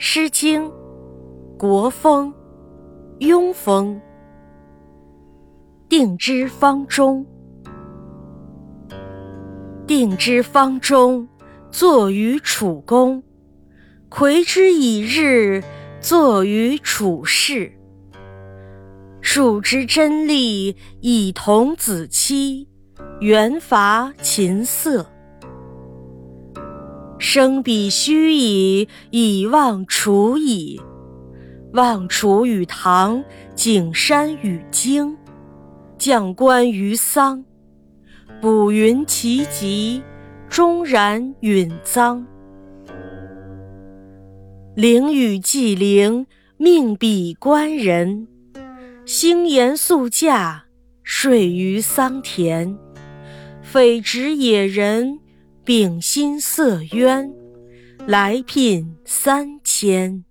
诗经·国风·庸风。定之方中，定之方中，作于楚宫。魁之以日，作于楚室。数之真利，以童子期，元伐秦瑟。生彼虚矣，以望楚矣。望楚与唐，景山与荆。将官于桑，卜云其吉，终然允臧。灵与既灵，命比官人。星言宿驾，睡于桑田。匪执野人，秉心色渊，来聘三千。